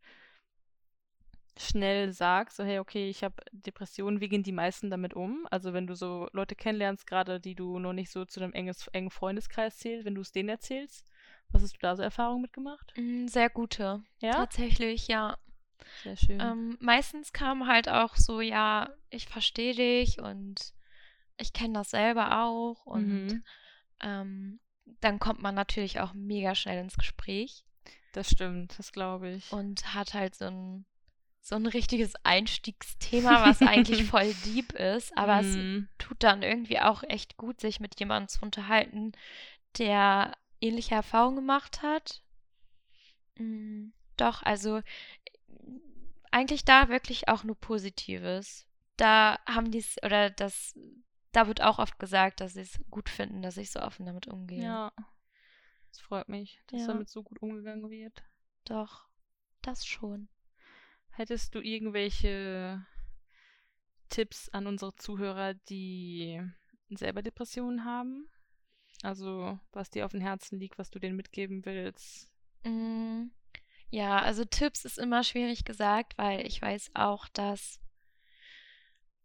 schnell sagst, so hey, okay, ich habe Depressionen, wie gehen die meisten damit um? Also wenn du so Leute kennenlernst, gerade die du noch nicht so zu einem enges, engen Freundeskreis zählst, wenn du es denen erzählst, was hast du da so Erfahrungen mitgemacht? Mm, Sehr gute. Ja? Tatsächlich, ja. Sehr schön. Ähm, meistens kam halt auch so, ja, ich verstehe dich und ich kenne das selber auch und Mhm. ähm, dann kommt man natürlich auch mega schnell ins Gespräch Das stimmt, das glaube ich. und hat halt so ein, so ein richtiges Einstiegsthema, was eigentlich voll deep ist, aber es Mhm. tut dann irgendwie auch echt gut, sich mit jemandem zu unterhalten, der ähnliche Erfahrungen gemacht hat. Mm, Doch, also eigentlich da wirklich auch nur Positives. Da haben die es, oder das, da wird auch oft gesagt, dass sie es gut finden, dass ich so offen damit umgehe. Ja. Das freut mich, dass Ja. damit so gut umgegangen wird. Doch, das schon. Hättest du irgendwelche Tipps an unsere Zuhörer, die selber Depressionen haben? Also, was dir auf dem Herzen liegt, was du denen mitgeben willst? Mm, Ja, also Tipps ist immer schwierig gesagt, weil ich weiß auch, dass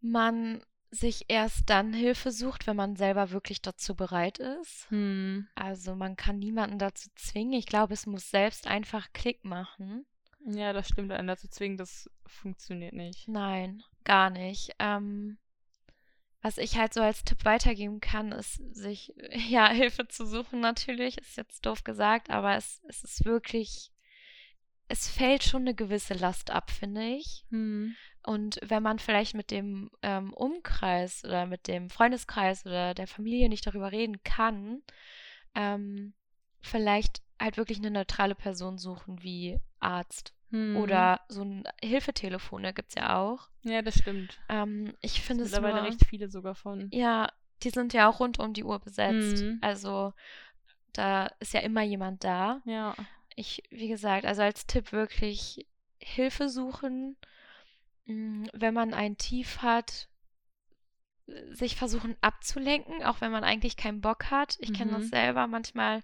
man sich erst dann Hilfe sucht, wenn man selber wirklich dazu bereit ist. Hm. Also man kann niemanden dazu zwingen. Ich glaube, es muss selbst einfach Klick machen. Ja, das stimmt. Einen dazu zwingen, das funktioniert nicht. Nein, gar nicht. Ähm, was ich halt so als Tipp weitergeben kann, ist, sich ja Hilfe zu suchen natürlich. Ist jetzt doof gesagt, aber es, es ist wirklich, es fällt schon eine gewisse Last ab, finde ich. Hm. Und wenn man vielleicht mit dem ähm, Umkreis oder mit dem Freundeskreis oder der Familie nicht darüber reden kann, ähm, vielleicht halt wirklich eine neutrale Person suchen wie Arzt Hm. oder so ein Hilfetelefon, da gibt es ja auch. Ja, das stimmt. Ähm, ich finde es Mittlerweile nur, recht viele sogar von. ja, die sind ja auch rund um die Uhr besetzt. Mhm. Also da ist ja immer jemand da. Ja. Ich, wie gesagt, also als Tipp wirklich Hilfe suchen, mh, wenn man ein Tief hat, sich versuchen abzulenken, auch wenn man eigentlich keinen Bock hat. Ich kenne das Mhm. selber. Manchmal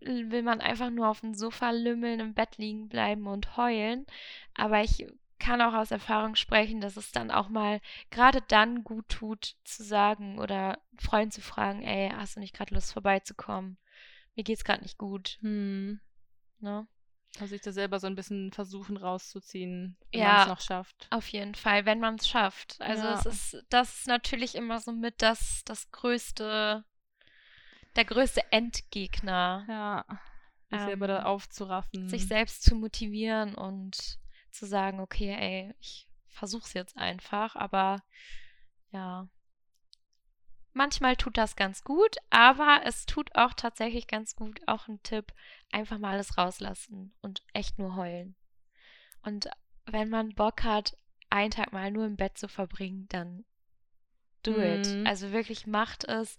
will man einfach nur auf dem Sofa lümmeln, im Bett liegen bleiben und heulen. Aber ich kann auch aus Erfahrung sprechen, dass es dann auch mal gerade dann gut tut, zu sagen oder einen Freund zu fragen, ey, hast du nicht gerade Lust vorbeizukommen? Mir geht's gerade nicht gut, Hm. Ne? Also sich da selber so ein bisschen versuchen rauszuziehen, wenn Ja. man es noch schafft. Auf jeden Fall, wenn man es schafft. Also Ja. es ist, das ist natürlich immer so mit das, das größte, der größte Endgegner, Ja. Sich selber da Ähm, aufzuraffen. sich selbst zu motivieren und zu sagen, okay, ey, ich versuch's jetzt einfach, aber ja. Manchmal tut das ganz gut, aber es tut auch tatsächlich ganz gut, auch ein Tipp, einfach mal alles rauslassen und echt nur heulen. Und wenn man Bock hat, einen Tag mal nur im Bett zu verbringen, dann do it. Mhm. Also wirklich macht es.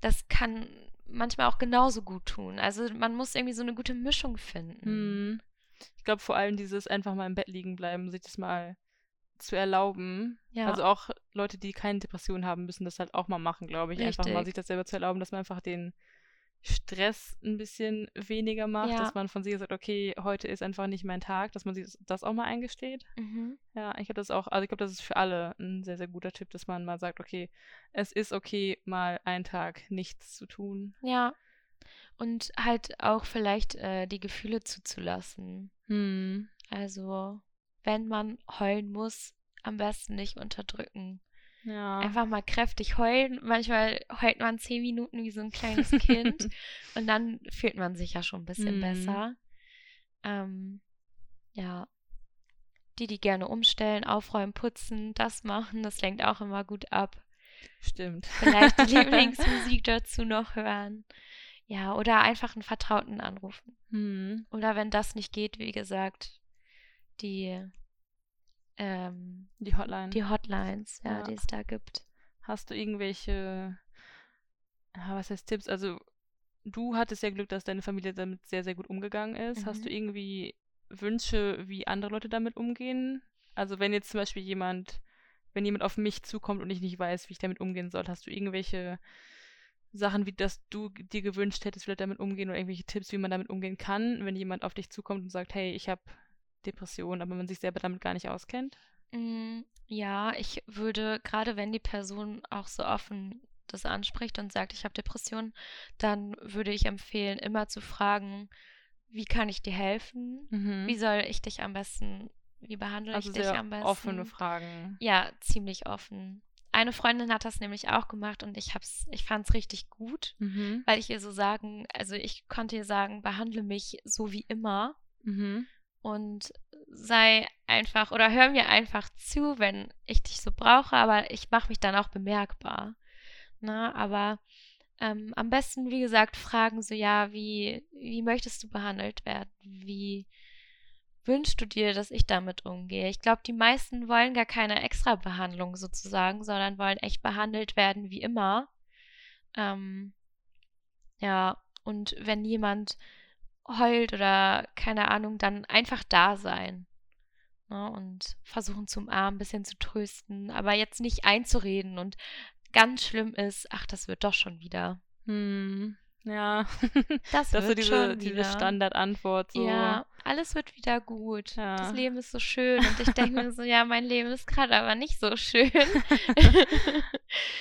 Das kann manchmal auch genauso gut tun. Also man muss irgendwie so eine gute Mischung finden. Hm. Ich glaube vor allem dieses einfach mal im Bett liegen bleiben, sich das mal zu erlauben. Ja. Also auch Leute, die keine Depression haben, müssen das halt auch mal machen, glaube ich. Einfach mal Richtig. sich das selber zu erlauben, dass man einfach den Stress ein bisschen weniger macht, Ja. dass man von sich sagt, okay, heute ist einfach nicht mein Tag, dass man sich das auch mal eingesteht. Mhm. Ja, ich glaube, das ist auch, also ich glaube, das ist für alle ein sehr, sehr guter Tipp, dass man mal sagt, okay, es ist okay, mal einen Tag nichts zu tun. Ja. Und halt auch vielleicht äh, die Gefühle zuzulassen. Hm. Also, wenn man heulen muss, am besten nicht unterdrücken. Ja. Einfach mal kräftig heulen. Manchmal heult man zehn Minuten wie so ein kleines Kind und dann fühlt man sich ja schon ein bisschen Mhm. besser. Ähm, ja. Die, die gerne umstellen, aufräumen, putzen, das machen, das lenkt auch immer gut ab. Stimmt. Vielleicht die Lieblingsmusik dazu noch hören. Ja, oder einfach einen Vertrauten anrufen. Hm. Oder wenn das nicht geht, wie gesagt, die, ähm, Die Hotline. die Hotlines, ja, Ja. die es da gibt. Hast du irgendwelche, ja, was heißt Tipps? Also, du hattest ja Glück, dass deine Familie damit sehr, sehr gut umgegangen ist. Hast du Mhm. irgendwie Wünsche, wie andere Leute damit umgehen? Also, wenn jetzt zum Beispiel jemand, wenn jemand auf mich zukommt und ich nicht weiß, wie ich damit umgehen soll, hast du irgendwelche Sachen, wie das du dir gewünscht hättest, vielleicht damit umgehen oder irgendwelche Tipps, wie man damit umgehen kann, wenn jemand auf dich zukommt und sagt, hey, ich habe Depressionen, aber man sich selber damit gar nicht auskennt? Mm, Ja, ich würde, gerade wenn die Person auch so offen das anspricht und sagt, ich habe Depressionen, dann würde ich empfehlen, immer zu fragen, wie kann ich dir helfen? Wie Mhm. soll ich dich am besten, wie behandle Also ich dich am offene besten? Fragen. Ja, ziemlich offen. Eine Freundin hat das nämlich auch gemacht und ich hab's, ich fand's richtig gut, Mhm. weil ich ihr so sagen, also ich konnte ihr sagen, behandle mich so wie immer Mhm. Und sei einfach oder hör mir einfach zu, wenn ich dich so brauche, aber ich mache mich dann auch bemerkbar. Ne? Aber ähm, am besten, wie gesagt, fragen so, ja, wie, wie möchtest du behandelt werden? Wie wünschst du dir, dass ich damit umgehe? Ich glaube, die meisten wollen gar keine Extrabehandlung sozusagen, sondern wollen echt behandelt werden wie immer. Ähm, ja, und wenn jemand heult oder keine Ahnung, dann einfach da sein. Ne? Und versuchen zu umarmen, ein bisschen zu trösten, aber jetzt nicht einzureden und ganz schlimm ist, ach, das wird doch schon wieder. Hm. Ja. Das Das ist so wird diese, schon diese. Standardantwort, so. Ja, alles wird wieder gut. Das Ja. Leben ist so schön. Und ich denke mir so, ja, mein Leben ist gerade aber nicht so schön.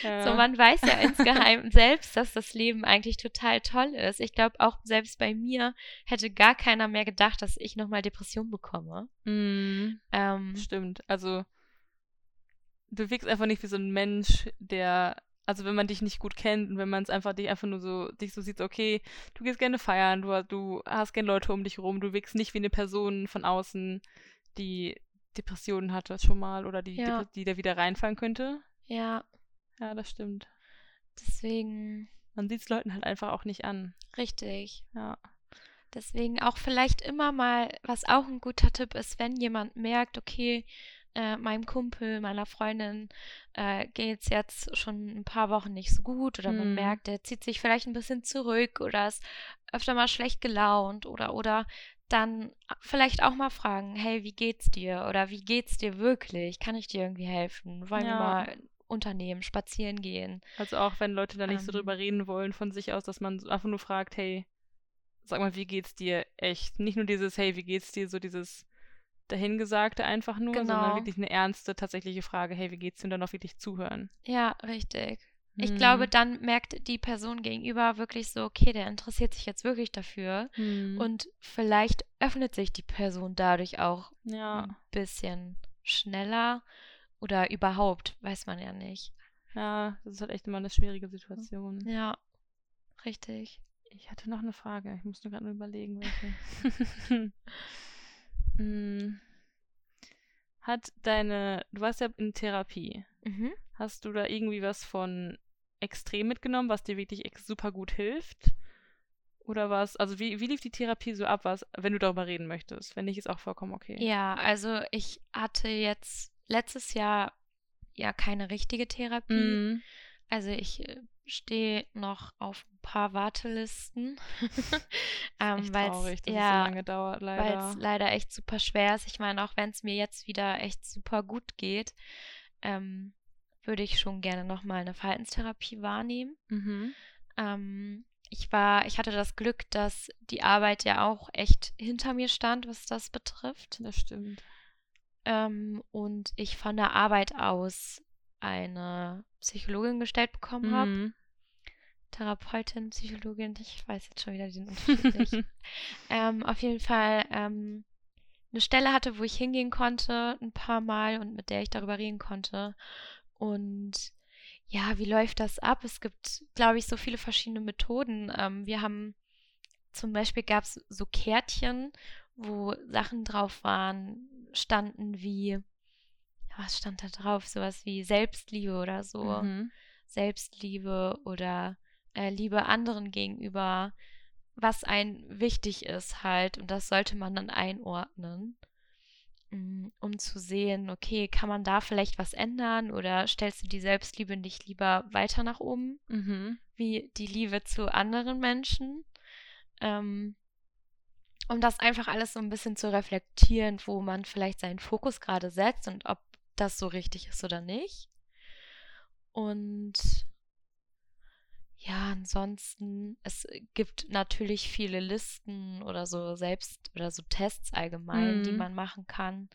So, Ja. man weiß ja insgeheim selbst, dass das Leben eigentlich total toll ist. Ich glaube, auch selbst bei mir hätte gar keiner mehr gedacht, dass ich nochmal Depression bekomme. Hm. Ähm, Stimmt. Also, du wirkst einfach nicht wie so ein Mensch, der, also wenn man dich nicht gut kennt und wenn man es einfach dich einfach nur so, dich so sieht, okay, du gehst gerne feiern, du, du hast gerne Leute um dich rum, du wirkst nicht wie eine Person von außen, die Depressionen hatte schon mal oder die, Ja. Die da wieder reinfallen könnte. ja, Ja, das stimmt. deswegen Man sieht es Leuten halt einfach auch nicht an. richtig. Ja. Deswegen auch vielleicht immer mal, was auch ein guter Tipp ist, wenn jemand merkt, okay, äh, meinem Kumpel, meiner Freundin äh, geht es jetzt schon ein paar Wochen nicht so gut oder man Hm. merkt, der zieht sich vielleicht ein bisschen zurück oder ist öfter mal schlecht gelaunt oder oder dann vielleicht auch mal fragen, hey, wie geht's dir? Oder wie geht's dir wirklich? Kann ich dir irgendwie helfen? Wollen wir Ja. mal unternehmen, spazieren gehen? Also auch wenn Leute da nicht so Ähm. drüber reden wollen von sich aus, dass man so einfach nur fragt, hey, sag mal, wie geht's dir echt? Nicht nur dieses, hey, wie geht's dir, so dieses dahingesagte einfach nur, sondern Genau. wirklich eine ernste, tatsächliche Frage, hey, wie geht's dir dann auch wirklich zuhören. Ja, richtig. Ich Hm. glaube, dann merkt die Person gegenüber wirklich so, okay, der interessiert sich jetzt wirklich dafür. Hm. Und vielleicht öffnet sich die Person dadurch auch ja, ein bisschen schneller oder überhaupt, weiß man ja nicht. ja, das ist halt echt immer eine schwierige Situation. Ja, richtig. Ich hatte noch eine Frage. Ich muss nur gerade nur überlegen, welche. Hm. Hat deine, du warst ja in Therapie. Mhm. Hast du da irgendwie was von extrem mitgenommen, was dir wirklich super gut hilft? Oder was, also wie, wie lief die Therapie so ab, was, wenn du darüber reden möchtest? Wenn nicht, ist auch vollkommen okay. Ja, also ich hatte jetzt letztes Jahr ja keine richtige Therapie. Mhm. Also ich äh, stehe noch auf ein paar Wartelisten. ähm, dass es so ja, lange dauert, weil leider. es leider echt super schwer ist. Ich meine, auch wenn es mir jetzt wieder echt super gut geht, ähm, würde ich schon gerne nochmal eine Verhaltenstherapie wahrnehmen. Mhm. Ähm, ich war, ich hatte das Glück, dass die Arbeit ja auch echt hinter mir stand, was das betrifft. Das stimmt. Ähm, und ich von der Arbeit aus eine Psychologin gestellt bekommen habe. Mhm. Therapeutin, Psychologin, ich weiß jetzt schon wieder den Unterschied nicht. ähm, auf jeden Fall ähm, eine Stelle hatte, wo ich hingehen konnte, ein paar Mal und mit der ich darüber reden konnte. Und ja, wie läuft das ab? Es gibt, glaube ich, so viele verschiedene Methoden. Ähm, wir haben zum Beispiel gab es so Kärtchen, wo Sachen drauf waren, standen wie, was stand da drauf? Sowas wie Selbstliebe oder so. Mhm. Selbstliebe oder äh, Liebe anderen gegenüber, was ein wichtig ist halt und das sollte man dann einordnen. Mm, um zu sehen, okay, kann man da vielleicht was ändern oder stellst du die Selbstliebe nicht lieber weiter nach oben, Mhm. wie die Liebe zu anderen Menschen? Ähm, um das einfach alles so ein bisschen zu reflektieren, wo man vielleicht seinen Fokus gerade setzt und ob das so richtig ist oder nicht. Und ja, ansonsten, es gibt natürlich viele Listen oder so selbst oder so Tests allgemein, die Mhm. man machen kann.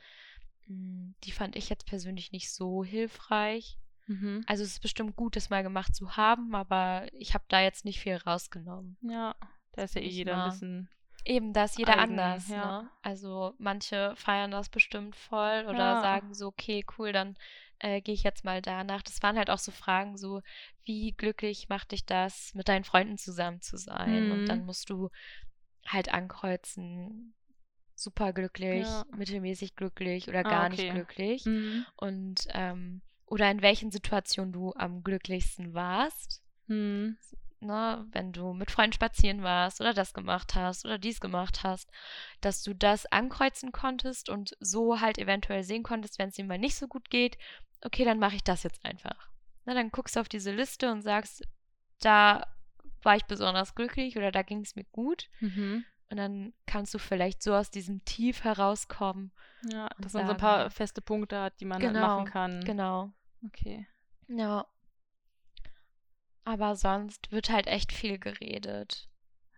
Mm, Die fand ich jetzt persönlich nicht so hilfreich. Mhm. Also es ist bestimmt gut, das mal gemacht zu haben, aber ich habe da jetzt nicht viel rausgenommen. Ja, da ist ja eh jeder ein bisschen. Eben, da ist jeder Eigen, anders, ja. ne? Also manche feiern das bestimmt voll oder Ja. sagen so, okay, cool, dann äh, gehe ich jetzt mal danach. Das waren halt auch so Fragen, so, wie glücklich macht dich das, mit deinen Freunden zusammen zu sein? Und dann Mhm. musst du halt ankreuzen, super glücklich, Ja. mittelmäßig glücklich oder Ah, gar nicht okay. glücklich. Mhm. Und ähm, oder in welchen Situationen du am glücklichsten warst Mhm. Ne, wenn du mit Freunden spazieren warst oder das gemacht hast oder dies gemacht hast, dass du das ankreuzen konntest und so halt eventuell sehen konntest, wenn es dir mal nicht so gut geht, okay, dann mache ich das jetzt einfach. Na, dann guckst du auf diese Liste und sagst, da war ich besonders glücklich oder da ging es mir gut. Mhm. Und dann kannst du vielleicht so aus diesem Tief herauskommen. Ja, dass man so ein paar sagen- feste Punkte hat, die man halt Genau, machen kann. Genau. Okay. Ja. Aber sonst wird halt echt viel geredet.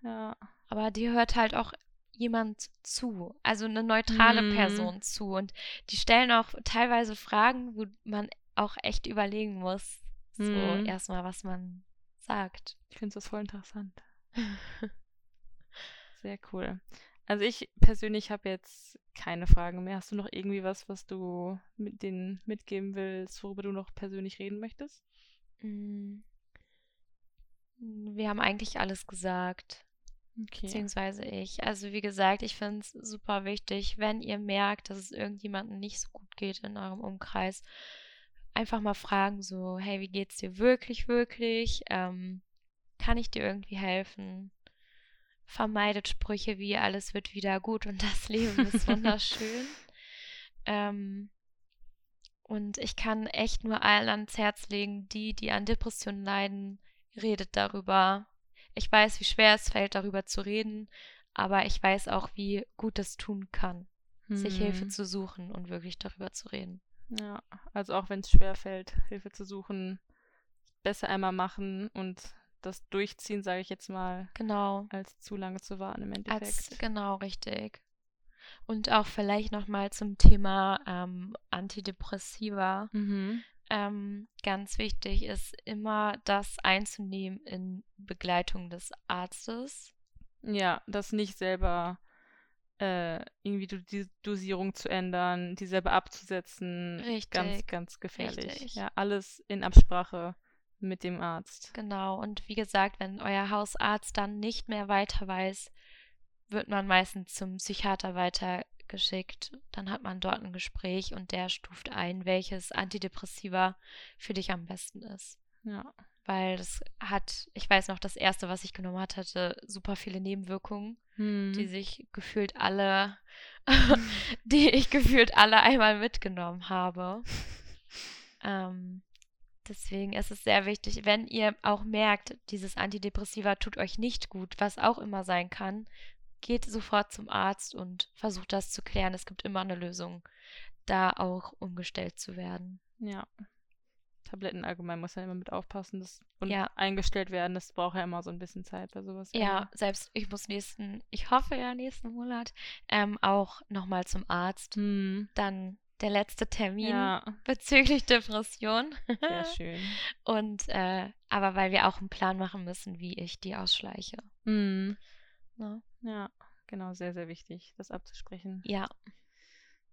Ja. Aber dir hört halt auch jemand zu, also eine neutrale Mhm. Person zu. Und die stellen auch teilweise Fragen, wo man auch echt überlegen muss, so Mhm. erstmal, was man sagt. Ich finde das voll interessant. Sehr cool. Also ich persönlich habe jetzt keine Fragen mehr. Hast du noch irgendwie was, was du mit denen mitgeben willst, worüber du noch persönlich reden möchtest? Mm. Wir haben eigentlich alles gesagt, Okay. beziehungsweise ich. Also wie gesagt, ich finde es super wichtig, wenn ihr merkt, dass es irgendjemandem nicht so gut geht in eurem Umkreis, einfach mal fragen, so, hey, wie geht's dir wirklich, wirklich? Ähm, kann ich dir irgendwie helfen? Vermeidet Sprüche wie alles wird wieder gut und das Leben ist wunderschön. ähm, und ich kann echt nur allen ans Herz legen, die, die an Depressionen leiden, redet darüber. Ich weiß, wie schwer es fällt, darüber zu reden, aber ich weiß auch, wie gut es tun kann, sich Hilfe Hm. zu suchen und wirklich darüber zu reden. Ja, also auch wenn es schwer fällt, Hilfe zu suchen, besser einmal machen und das durchziehen, sage ich jetzt mal, Genau. als zu lange zu warten im Als, Endeffekt. genau, richtig. Und auch vielleicht nochmal zum Thema ähm, Antidepressiva. Mhm. Ähm, ganz wichtig ist immer das einzunehmen in Begleitung des Arztes. Ja, das nicht selber äh, irgendwie die Dosierung zu ändern, die selber abzusetzen. Ganz, Richtig, ganz gefährlich. richtig. Ja, alles in Absprache mit dem Arzt. Genau. Und wie gesagt, wenn euer Hausarzt dann nicht mehr weiter weiß, wird man meistens zum Psychiater weitergeschickt. Dann hat man dort ein Gespräch und der stuft ein, welches Antidepressiva für dich am besten ist. Ja. Weil das hat, ich weiß noch, das erste, was ich genommen hatte, hatte super viele Nebenwirkungen, die Hm. sich gefühlt alle, die ich gefühlt alle einmal mitgenommen habe. Ähm, deswegen ist es sehr wichtig, wenn ihr auch merkt, dieses Antidepressiva tut euch nicht gut, was auch immer sein kann, geht sofort zum Arzt und versucht das zu klären. Es gibt immer eine Lösung, da auch umgestellt zu werden. Ja. Tabletten allgemein muss man immer mit aufpassen. Das, und Ja. eingestellt werden, das braucht ja immer so ein bisschen Zeit bei sowas. Ja, selbst ich muss nächsten, ich hoffe ja nächsten Monat, ähm, auch nochmal zum Arzt. Hm. Dann der letzte Termin Ja, bezüglich Depression. sehr schön. Und äh, aber weil wir auch einen Plan machen müssen, wie ich die ausschleiche. Hm. Ne? Ja, genau, sehr, sehr wichtig, das abzusprechen. Ja,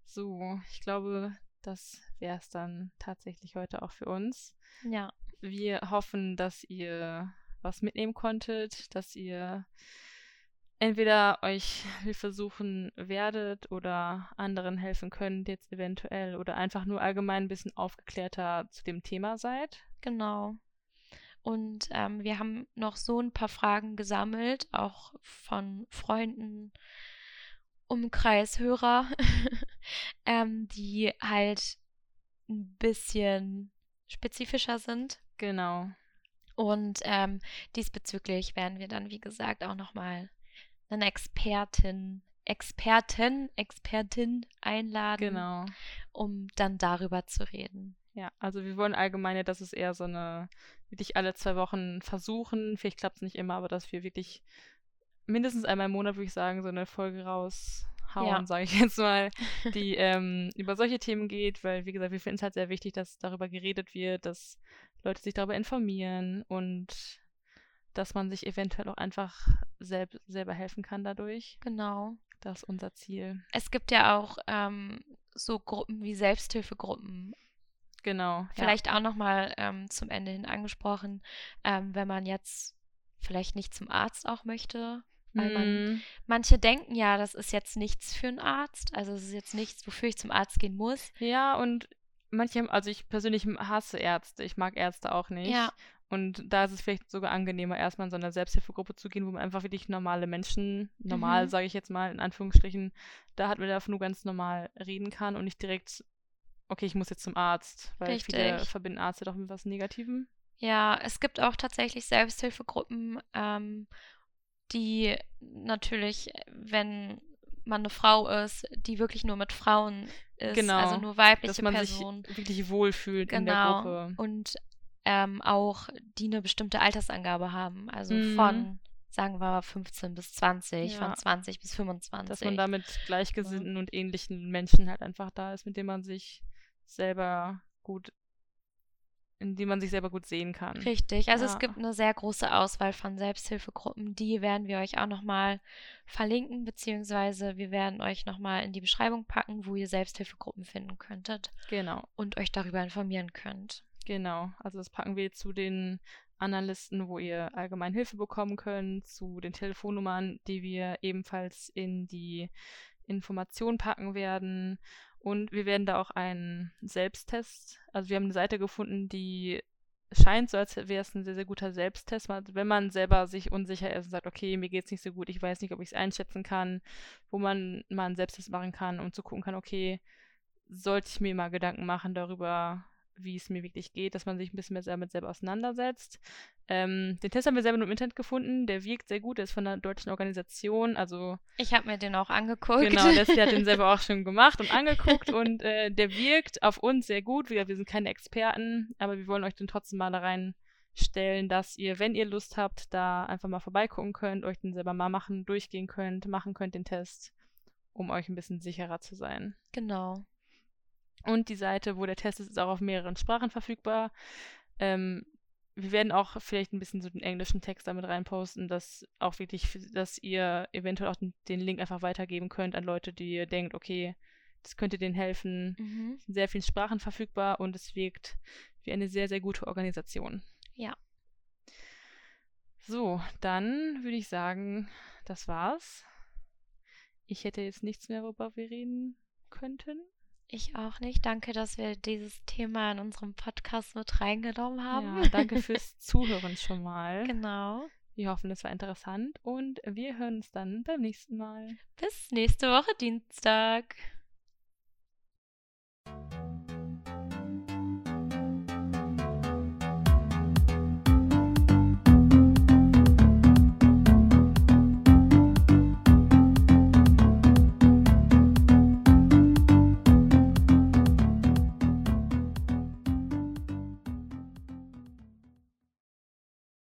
So, ich glaube, das wäre es dann tatsächlich heute auch für uns. ja, Wir hoffen, dass ihr was mitnehmen konntet, dass ihr entweder euch Hilfe suchen werdet oder anderen helfen könnt jetzt eventuell oder einfach nur allgemein ein bisschen aufgeklärter zu dem Thema seid. genau. Und ähm, wir haben noch so ein paar Fragen gesammelt, auch von Freunden, Umkreis, Hörer, ähm, die halt ein bisschen spezifischer sind. Genau. Und ähm, diesbezüglich werden wir dann, wie gesagt, auch nochmal eine Expertin, Experten, Expertin einladen, Genau. um dann darüber zu reden. Ja, also wir wollen allgemein, ja, dass es eher so eine, wirklich alle zwei Wochen versuchen. Vielleicht klappt es nicht immer, aber dass wir wirklich mindestens einmal im Monat, würde ich sagen, so eine Folge raushauen, Ja. sage ich jetzt mal, die ähm, über solche Themen geht, weil, wie gesagt, wir finden es halt sehr wichtig, dass darüber geredet wird, dass Leute sich darüber informieren und dass man sich eventuell auch einfach selb selber helfen kann dadurch. Genau. Das ist unser Ziel. Es gibt ja auch ähm, so Gruppen wie Selbsthilfegruppen. Genau. Ja. Vielleicht auch nochmal ähm, zum Ende hin angesprochen, ähm, wenn man jetzt vielleicht nicht zum Arzt auch möchte. Weil man, Mm, manche denken ja, das ist jetzt nichts für einen Arzt. Also es ist jetzt nichts, wofür ich zum Arzt gehen muss. Ja, und manche, also ich persönlich hasse Ärzte. Ich mag Ärzte auch nicht. Ja. Und da ist es vielleicht sogar angenehmer, erstmal in so eine Selbsthilfegruppe zu gehen, wo man einfach wirklich normale Menschen, normal Mhm. sage ich jetzt mal, in Anführungsstrichen, da hat man davon nur ganz normal reden kann und nicht direkt, okay, ich muss jetzt zum Arzt, weil viele Richtig. verbinden Ärzte doch mit was Negativem. Ja, es gibt auch tatsächlich Selbsthilfegruppen, ähm, die natürlich, wenn man eine Frau ist, die wirklich nur mit Frauen ist, Genau, also nur Dass weibliche man Personen. sich wirklich wohlfühlt in der Genau. Gruppe. Und ähm, auch die eine bestimmte Altersangabe haben. Also Mhm. von, sagen wir mal, 15 bis 20, Ja. von 20 bis 25. Dass man da mit Gleichgesinnten und ähnlichen Menschen halt einfach da ist, mit denen man sich selber gut, in die man sich selber gut sehen kann. Richtig, also Ja. es gibt eine sehr große Auswahl von Selbsthilfegruppen, die werden wir euch auch nochmal verlinken, beziehungsweise wir werden euch nochmal in die Beschreibung packen, wo ihr Selbsthilfegruppen finden könntet Genau, und euch darüber informieren könnt. genau. Also das packen wir zu den anderen Listen, wo ihr allgemein Hilfe bekommen könnt, zu den Telefonnummern, die wir ebenfalls in die Information packen werden. Und wir werden da auch einen Selbsttest, also wir haben eine Seite gefunden, die scheint so, als wäre es ein sehr, sehr guter Selbsttest, wenn man selber sich unsicher ist und sagt, okay, mir geht es nicht so gut, ich weiß nicht, ob ich es einschätzen kann, wo man mal einen Selbsttest machen kann, um zu gucken kann, okay, sollte ich mir mal Gedanken machen darüber, wie es mir wirklich geht, dass man sich ein bisschen mehr damit selber auseinandersetzt. Ähm, den Test haben wir selber nur im Internet gefunden, der wirkt sehr gut, der ist von einer deutschen Organisation, also Ich habe mir den auch angeguckt. Genau, Leslie hat den selber auch schon gemacht und angeguckt und äh, der wirkt auf uns sehr gut. Wir, wir sind keine Experten, aber wir wollen euch den trotzdem mal da reinstellen, dass ihr, wenn ihr Lust habt, da einfach mal vorbeigucken könnt, euch den selber mal machen, durchgehen könnt, machen könnt den Test, um euch ein bisschen sicherer zu sein. Genau. Und die Seite, wo der Test ist, ist auch auf mehreren Sprachen verfügbar. Ähm, wir werden auch vielleicht ein bisschen so den englischen Text damit reinposten, dass auch wirklich, dass ihr eventuell auch den, den Link einfach weitergeben könnt an Leute, die ihr denkt, okay, das könnte denen helfen. Mhm. Es sind sehr viele Sprachen verfügbar und es wirkt wie eine sehr, sehr gute Organisation. Ja. So, dann würde ich sagen, das war's. Ich hätte jetzt nichts mehr, worüber wir reden könnten. Ich auch nicht. Danke, dass wir dieses Thema in unserem Podcast mit reingenommen haben. Ja, danke fürs Zuhören schon mal. Genau. Wir hoffen, es war interessant und wir hören uns dann beim nächsten Mal. Bis nächste Woche Dienstag.